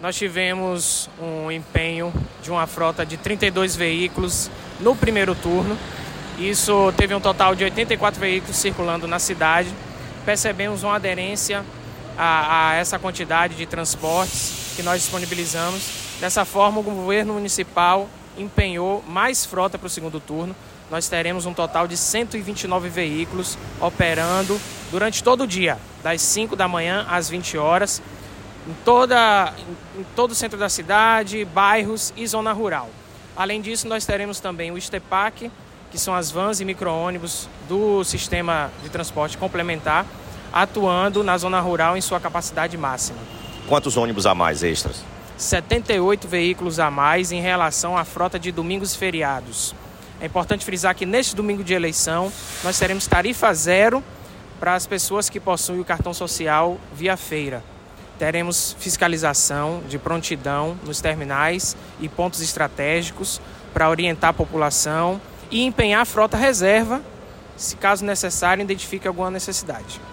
nós tivemos um empenho de uma frota de 32 veículos no primeiro turno. Isso teve um total de 84 veículos circulando na cidade. Percebemos uma aderência a, a essa quantidade de transportes que nós disponibilizamos. Dessa forma, o governo municipal empenhou mais frota para o segundo turno. Nós teremos um total de 129 veículos operando durante todo o dia, das 5 da manhã às 20 horas, em, toda, em todo o centro da cidade, bairros e zona rural. Além disso, nós teremos também o Estepac, que são as vans e micro-ônibus do sistema de transporte complementar, atuando na zona rural em sua capacidade máxima. Quantos ônibus a mais extras? 78 veículos a mais em relação à frota de domingos e feriados. É importante frisar que neste domingo de eleição nós teremos tarifa zero para as pessoas que possuem o cartão social via feira. Teremos fiscalização de prontidão nos terminais e pontos estratégicos para orientar a população e empenhar a frota reserva, se caso necessário identifique alguma necessidade.